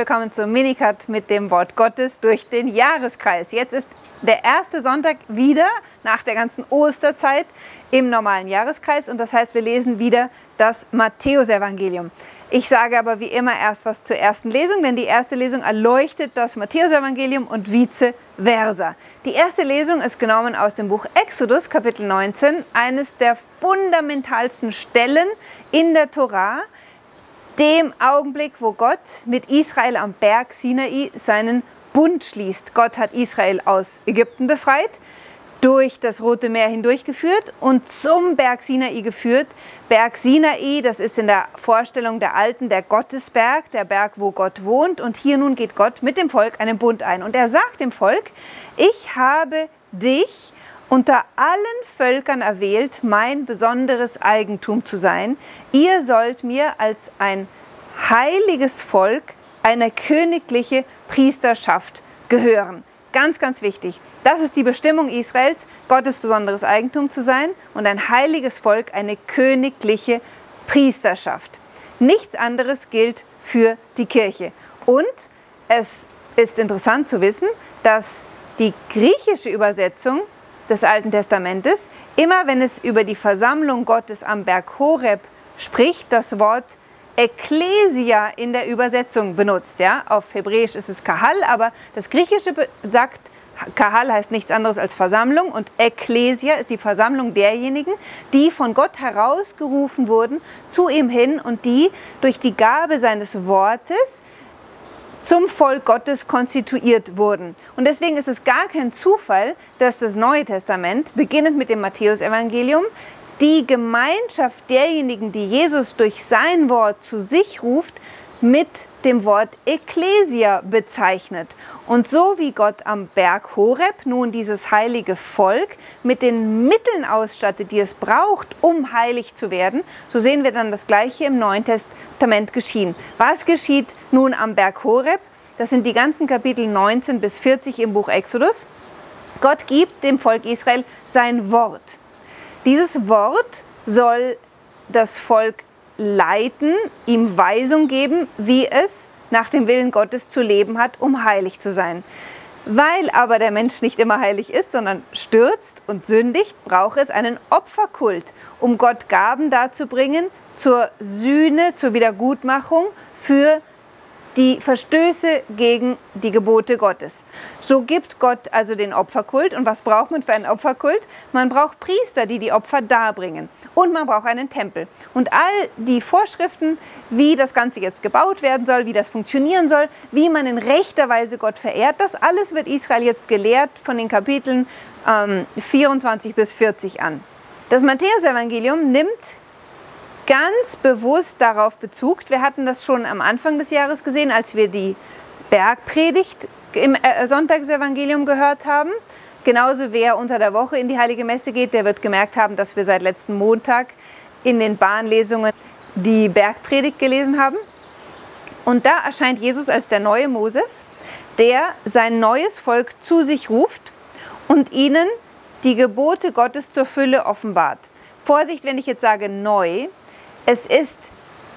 willkommen zum Minicut mit dem Wort Gottes durch den Jahreskreis. Jetzt ist der erste Sonntag wieder nach der ganzen Osterzeit im normalen Jahreskreis und das heißt, wir lesen wieder das Matthäusevangelium. Ich sage aber wie immer erst was zur ersten Lesung, denn die erste Lesung erleuchtet das Matthäusevangelium und vice versa. Die erste Lesung ist genommen aus dem Buch Exodus, Kapitel 19, eines der fundamentalsten Stellen in der Torah, dem Augenblick, wo Gott mit Israel am Berg Sinai seinen Bund schließt. Gott hat Israel aus Ägypten befreit durch das Rote Meer hindurchgeführt und zum Berg Sinai geführt. Berg Sinai, das ist in der Vorstellung der Alten der Gottesberg, der Berg, wo Gott wohnt. Und hier nun geht Gott mit dem Volk einen Bund ein. Und er sagt dem Volk, ich habe dich unter allen Völkern erwählt, mein besonderes Eigentum zu sein. Ihr sollt mir als ein heiliges Volk, eine königliche Priesterschaft gehören. Ganz, ganz wichtig. Das ist die Bestimmung Israels, Gottes besonderes Eigentum zu sein und ein heiliges Volk, eine königliche Priesterschaft. Nichts anderes gilt für die Kirche. Und es ist interessant zu wissen, dass die griechische Übersetzung des Alten Testamentes immer, wenn es über die Versammlung Gottes am Berg Horeb spricht, das Wort Ekklesia in der Übersetzung benutzt. Ja? Auf Hebräisch ist es Kahal, aber das Griechische sagt, Kahal heißt nichts anderes als Versammlung und Ekklesia ist die Versammlung derjenigen, die von Gott herausgerufen wurden zu ihm hin und die durch die Gabe seines Wortes zum Volk Gottes konstituiert wurden. Und deswegen ist es gar kein Zufall, dass das Neue Testament, beginnend mit dem Matthäusevangelium, die Gemeinschaft derjenigen, die Jesus durch sein Wort zu sich ruft, mit dem Wort Ekklesia bezeichnet. Und so wie Gott am Berg Horeb nun dieses heilige Volk mit den Mitteln ausstattet, die es braucht, um heilig zu werden, so sehen wir dann das Gleiche im Neuen Testament geschehen. Was geschieht nun am Berg Horeb? Das sind die ganzen Kapitel 19 bis 40 im Buch Exodus. Gott gibt dem Volk Israel sein Wort. Dieses Wort soll das Volk leiten, ihm Weisung geben, wie es nach dem Willen Gottes zu leben hat, um heilig zu sein. Weil aber der Mensch nicht immer heilig ist, sondern stürzt und sündigt, braucht es einen Opferkult, um Gott Gaben darzubringen zur Sühne, zur Wiedergutmachung für die Verstöße gegen die Gebote Gottes. So gibt Gott also den Opferkult. Und was braucht man für einen Opferkult? Man braucht Priester, die die Opfer darbringen. Und man braucht einen Tempel. Und all die Vorschriften, wie das Ganze jetzt gebaut werden soll, wie das funktionieren soll, wie man in rechter Weise Gott verehrt, das alles wird Israel jetzt gelehrt von den Kapiteln ähm, 24 bis 40 an. Das Matthäusevangelium nimmt ganz bewusst darauf Bezug. Wir hatten das schon am Anfang des Jahres gesehen, als wir die Bergpredigt im äh, Sonntagsevangelium gehört haben. Genauso wer unter der Woche in die Heilige Messe geht, der wird gemerkt haben, dass wir seit letzten Montag in den Bahnlesungen die Bergpredigt gelesen haben. Und da erscheint Jesus als der neue Moses, der sein neues Volk zu sich ruft und ihnen die Gebote Gottes zur Fülle offenbart. Vorsicht, wenn ich jetzt sage neu, es ist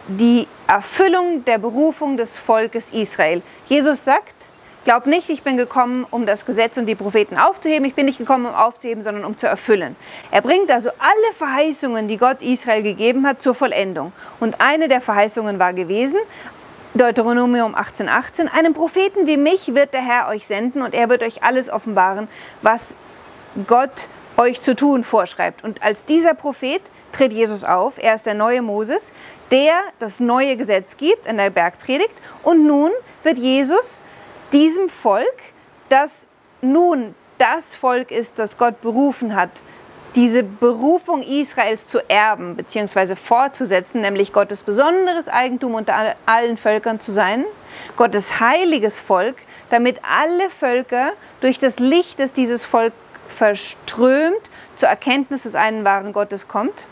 die Erfüllung der Berufung des Volkes Israel. Jesus sagt, glaub nicht, ich bin gekommen, um das Gesetz und die Propheten aufzuheben. Ich bin nicht gekommen, um aufzuheben, sondern um zu erfüllen. Er bringt also alle Verheißungen, die Gott Israel gegeben hat, zur Vollendung. Und eine der Verheißungen war gewesen, Deuteronomium 18,18, 18, einen Propheten wie mich wird der Herr euch senden und er wird euch alles offenbaren, was Gott euch zu tun vorschreibt. Und als dieser Prophet tritt Jesus auf. Er ist der neue Moses, der das neue Gesetz gibt in der Bergpredigt. Und nun wird Jesus diesem Volk, das nun das Volk ist, das Gott berufen hat, diese Berufung Israels zu erben bzw. fortzusetzen, nämlich Gottes besonderes Eigentum unter allen Völkern zu sein, Gottes heiliges Volk, damit alle Völker durch das Licht, das dieses Volk verströmt, zur Erkenntnis des einen wahren Gottes kommt.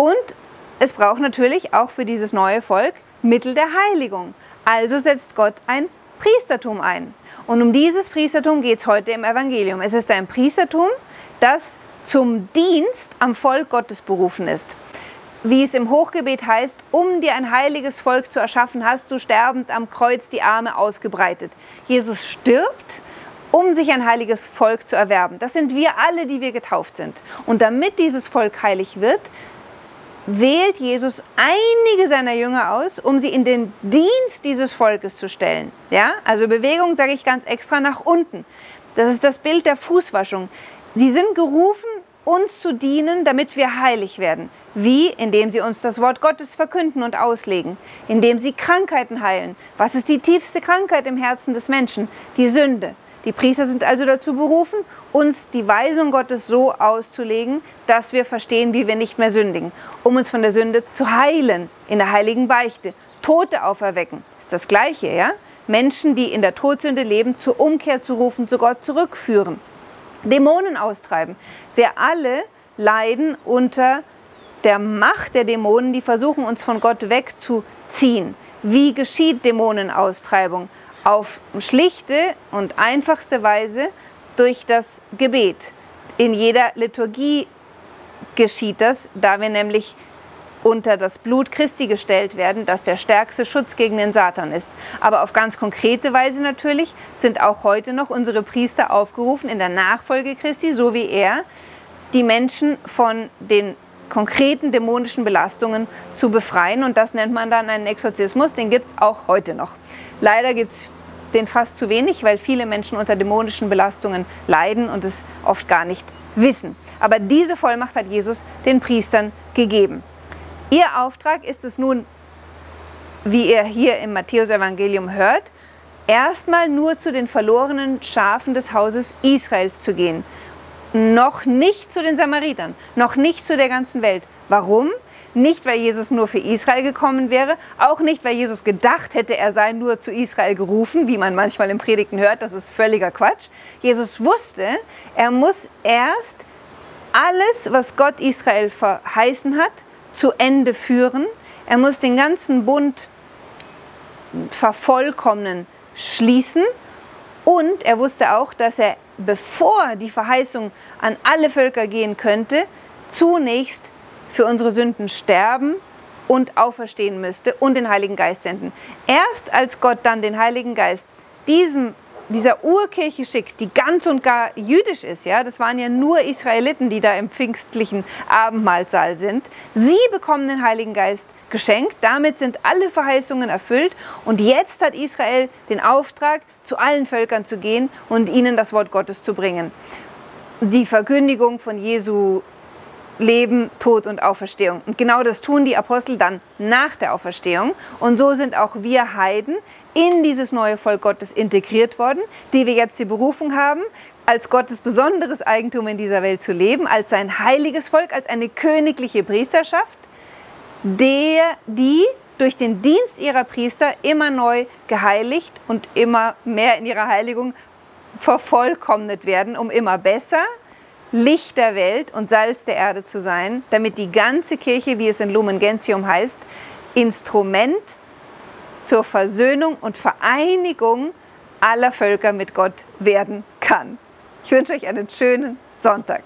Und es braucht natürlich auch für dieses neue Volk Mittel der Heiligung. Also setzt Gott ein Priestertum ein. Und um dieses Priestertum geht es heute im Evangelium. Es ist ein Priestertum, das zum Dienst am Volk Gottes berufen ist. wie es im Hochgebet heißt, um dir ein heiliges Volk zu erschaffen, hast du sterbend am Kreuz die Arme ausgebreitet. Jesus stirbt, um sich ein heiliges Volk zu erwerben. Das sind wir alle, die wir getauft sind. Und damit dieses Volk heilig wird, wählt Jesus einige seiner Jünger aus, um sie in den Dienst dieses Volkes zu stellen. Ja? Also Bewegung sage ich ganz extra nach unten. Das ist das Bild der Fußwaschung. Sie sind gerufen, uns zu dienen, damit wir heilig werden. Wie? Indem sie uns das Wort Gottes verkünden und auslegen, indem sie Krankheiten heilen. Was ist die tiefste Krankheit im Herzen des Menschen? Die Sünde. Die Priester sind also dazu berufen, uns die Weisung Gottes so auszulegen, dass wir verstehen, wie wir nicht mehr sündigen, um uns von der Sünde zu heilen in der heiligen Beichte. Tote auferwecken ist das Gleiche, ja? Menschen, die in der Todsünde leben, zur Umkehr zu rufen, zu Gott zurückführen. Dämonen austreiben. Wir alle leiden unter der Macht der Dämonen, die versuchen, uns von Gott wegzuziehen. Wie geschieht Dämonenaustreibung? Auf schlichte und einfachste Weise durch das Gebet. In jeder Liturgie geschieht das, da wir nämlich unter das Blut Christi gestellt werden, das der stärkste Schutz gegen den Satan ist. Aber auf ganz konkrete Weise natürlich sind auch heute noch unsere Priester aufgerufen, in der Nachfolge Christi, so wie er, die Menschen von den konkreten dämonischen Belastungen zu befreien. Und das nennt man dann einen Exorzismus, den gibt es auch heute noch. Leider gibt es den fast zu wenig, weil viele Menschen unter dämonischen Belastungen leiden und es oft gar nicht wissen. Aber diese Vollmacht hat Jesus den Priestern gegeben. Ihr Auftrag ist es nun, wie ihr hier im Matthäusevangelium hört, erstmal nur zu den verlorenen Schafen des Hauses Israels zu gehen. Noch nicht zu den Samaritern, noch nicht zu der ganzen Welt. Warum? Nicht, weil Jesus nur für Israel gekommen wäre, auch nicht, weil Jesus gedacht hätte, er sei nur zu Israel gerufen, wie man manchmal im Predigten hört, das ist völliger Quatsch. Jesus wusste, er muss erst alles, was Gott Israel verheißen hat, zu Ende führen. Er muss den ganzen Bund vervollkommnen, schließen. Und er wusste auch, dass er, bevor die Verheißung an alle Völker gehen könnte, zunächst für unsere Sünden sterben und auferstehen müsste und den Heiligen Geist senden. Erst als Gott dann den Heiligen Geist diesem dieser Urkirche schickt, die ganz und gar jüdisch ist, ja, das waren ja nur Israeliten, die da im pfingstlichen Abendmahlsaal sind. Sie bekommen den Heiligen Geist geschenkt, damit sind alle Verheißungen erfüllt und jetzt hat Israel den Auftrag, zu allen Völkern zu gehen und ihnen das Wort Gottes zu bringen. Die Verkündigung von Jesu Leben, Tod und Auferstehung. Und genau das tun die Apostel dann nach der Auferstehung. Und so sind auch wir Heiden in dieses neue Volk Gottes integriert worden, die wir jetzt die Berufung haben, als Gottes besonderes Eigentum in dieser Welt zu leben, als sein heiliges Volk, als eine königliche Priesterschaft, der, die durch den Dienst ihrer Priester immer neu geheiligt und immer mehr in ihrer Heiligung vervollkommnet werden, um immer besser Licht der Welt und Salz der Erde zu sein, damit die ganze Kirche, wie es in Lumen Gentium heißt, Instrument zur Versöhnung und Vereinigung aller Völker mit Gott werden kann. Ich wünsche euch einen schönen Sonntag.